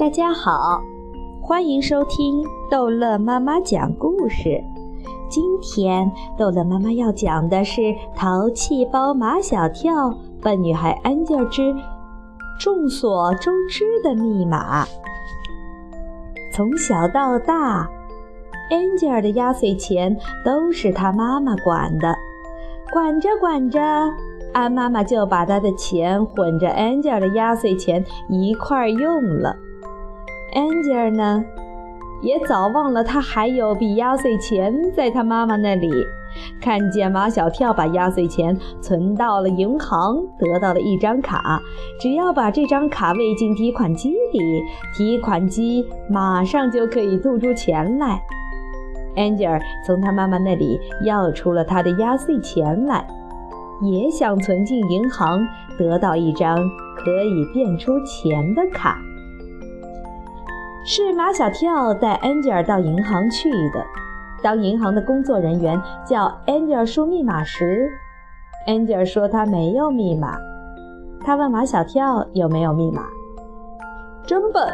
大家好，欢迎收听逗乐妈妈讲故事。今天逗乐妈妈要讲的是《淘气包马小跳笨女孩安吉尔之众所周知的密码》。从小到大，安吉尔的压岁钱都是他妈妈管的，管着管着。安妈妈就把她的钱混着安吉尔的压岁钱一块儿用了。Angel 呢，也早忘了他还有笔压岁钱在他妈妈那里。看见马小跳把压岁钱存到了银行，得到了一张卡，只要把这张卡喂进提款机里，提款机马上就可以吐出钱来。Angel 从他妈妈那里要出了他的压岁钱来。也想存进银行，得到一张可以变出钱的卡。是马小跳带安吉尔到银行去的。当银行的工作人员叫安吉尔输密码时，安吉尔说他没有密码。他问马小跳有没有密码。真笨！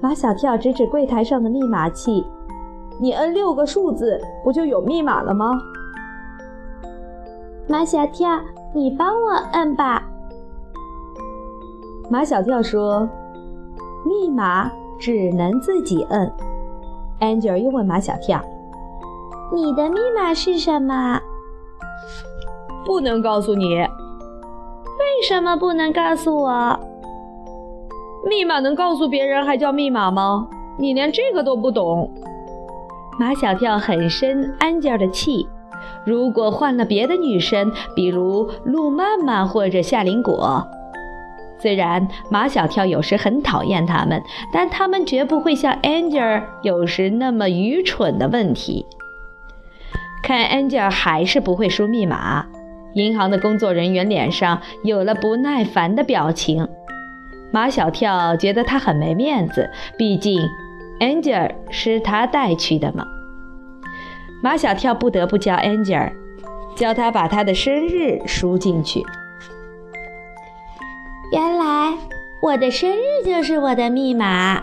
马小跳指指柜台上的密码器：“你摁六个数字，不就有密码了吗？”马小跳，你帮我摁吧。马小跳说：“密码只能自己摁。” Angel 又问马小跳：“你的密码是什么？”不能告诉你。为什么不能告诉我？密码能告诉别人还叫密码吗？你连这个都不懂。马小跳很生 Angel 的气。如果换了别的女生，比如陆曼曼或者夏林果，虽然马小跳有时很讨厌他们，但他们绝不会像 Angel 有时那么愚蠢的问题。看 Angel 还是不会输密码，银行的工作人员脸上有了不耐烦的表情。马小跳觉得他很没面子，毕竟 Angel 是他带去的嘛。马小跳不得不教 Angel，教他把他的生日输进去。原来我的生日就是我的密码。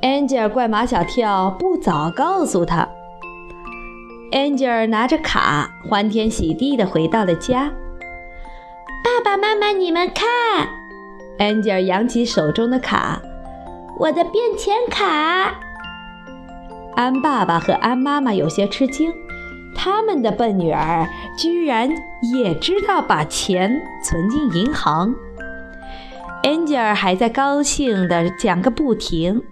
Angel 怪马小跳不早告诉他。Angel 拿着卡，欢天喜地地回到了家。爸爸妈妈，你们看！Angel 扬起手中的卡，我的变钱卡。安爸爸和安妈妈有些吃惊，他们的笨女儿居然也知道把钱存进银行。安吉尔还在高兴地讲个不停：“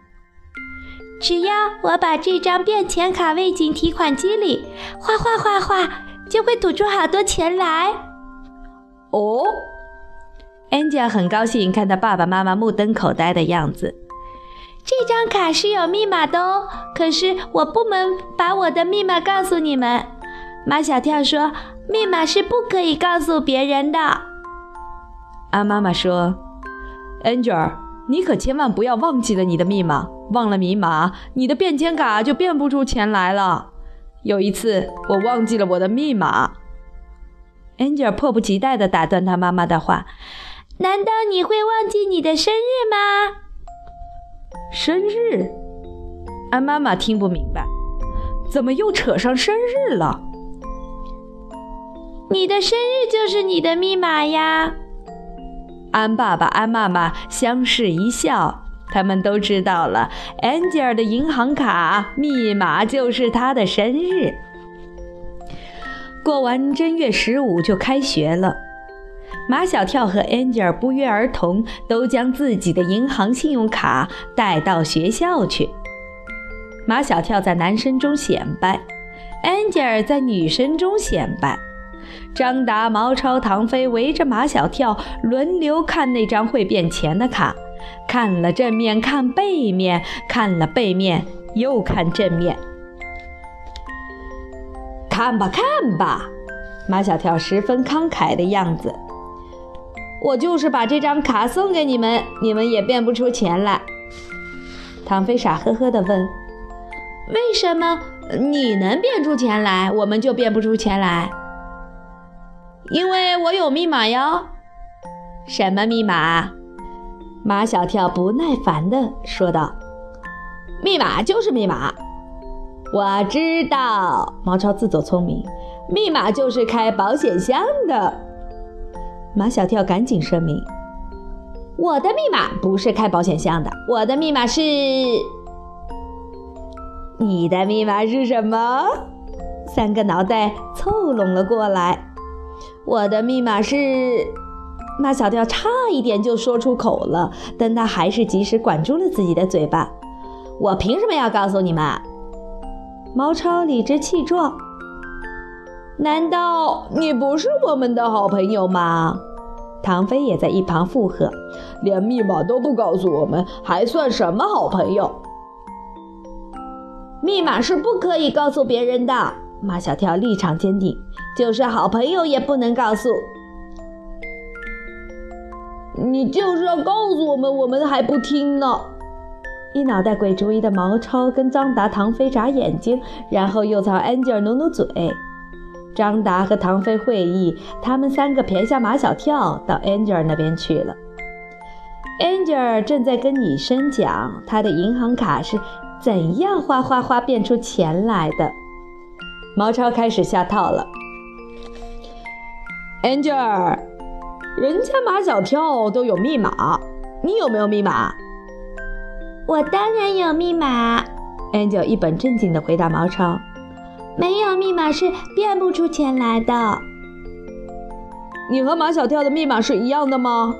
只要我把这张变钱卡喂进提款机里，哗哗哗哗，就会吐出好多钱来。”哦，安吉尔很高兴看到爸爸妈妈目瞪口呆的样子。这张卡是有密码的哦，可是我不能把我的密码告诉你们。马小跳说：“密码是不可以告诉别人的。”安妈妈说：“Angel，你可千万不要忘记了你的密码，忘了密码，你的变钱卡就变不出钱来了。有一次我忘记了我的密码。”Angel 迫不及待地打断他妈妈的话：“难道你会忘记你的生日吗？”生日，安妈妈听不明白，怎么又扯上生日了？你的生日就是你的密码呀！安爸爸、安妈妈相视一笑，他们都知道了，安吉尔的银行卡密码就是他的生日。过完正月十五就开学了。马小跳和 Angel 不约而同都将自己的银行信用卡带到学校去。马小跳在男生中显摆，Angel 在女生中显摆。张达、毛超、唐飞围着马小跳轮流看那张会变钱的卡，看了正面，看背面，看了背面，又看正面。看吧，看吧，马小跳十分慷慨的样子。我就是把这张卡送给你们，你们也变不出钱来。唐飞傻呵呵地问：“为什么你能变出钱来，我们就变不出钱来？”“因为我有密码哟。”“什么密码？”马小跳不耐烦地说道：“密码就是密码。”我知道，毛超自作聪明，密码就是开保险箱的。马小跳赶紧声明：“我的密码不是开保险箱的，我的密码是……你的密码是什么？”三个脑袋凑拢了过来。我的密码是……马小跳差一点就说出口了，但他还是及时管住了自己的嘴巴。我凭什么要告诉你们？毛超理直气壮：“难道你不是我们的好朋友吗？”唐飞也在一旁附和：“连密码都不告诉我们，还算什么好朋友？”密码是不可以告诉别人的。马小跳立场坚定：“就是好朋友也不能告诉。”你就是要告诉我们，我们还不听呢。一脑袋鬼主意的毛超跟张达、唐飞眨眼睛，然后又朝 Angel 努努嘴。张达和唐飞会议，他们三个撇下马小跳到 Angel 那边去了。Angel 正在跟女生讲他的银行卡是怎样哗哗哗变出钱来的。毛超开始下套了。Angel，人家马小跳都有密码，你有没有密码？我当然有密码，Angel 一本正经地回答毛超：“没有密码是变不出钱来的。”你和马小跳的密码是一样的吗？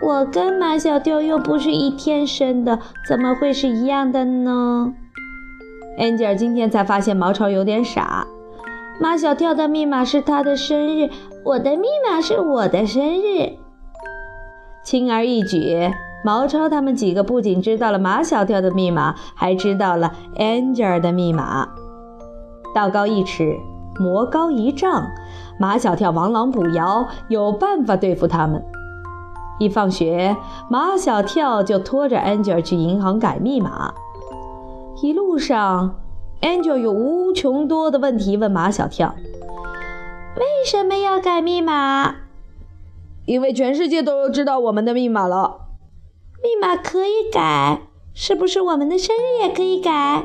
我跟马小跳又不是一天生的，怎么会是一样的呢？Angel 今天才发现毛超有点傻。马小跳的密码是他的生日，我的密码是我的生日，轻而易举。毛超他们几个不仅知道了马小跳的密码，还知道了 Angel 的密码。道高一尺，魔高一丈，马小跳王朗补牢，有办法对付他们。一放学，马小跳就拖着 Angel 去银行改密码。一路上，Angel 有无穷多的问题问马小跳：“为什么要改密码？”“因为全世界都知道我们的密码了。”密码可以改，是不是我们的生日也可以改？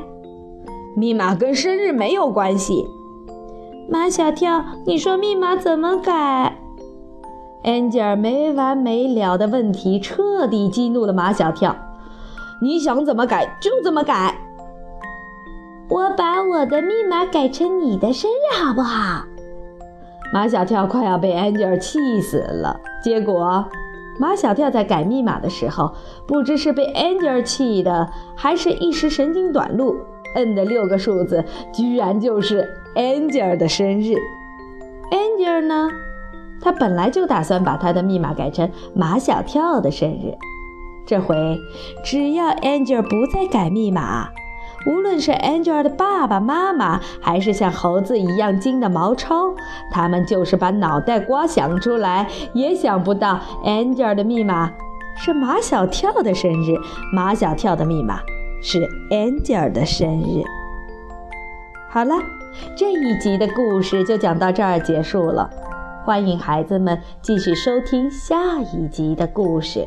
密码跟生日没有关系。马小跳，你说密码怎么改安吉尔没完没了的问题彻底激怒了马小跳。你想怎么改就怎么改。我把我的密码改成你的生日好不好？马小跳快要被安吉尔气死了，结果。马小跳在改密码的时候，不知是被安吉尔气的，还是一时神经短路，摁的六个数字居然就是 Angel 的生日。Angel 呢，他本来就打算把他的密码改成马小跳的生日，这回只要 Angel 不再改密码。无论是 Angel 的爸爸妈妈，还是像猴子一样精的毛超，他们就是把脑袋瓜想出来，也想不到 Angel 的密码是马小跳的生日，马小跳的密码是 Angel 的生日。好了，这一集的故事就讲到这儿结束了，欢迎孩子们继续收听下一集的故事。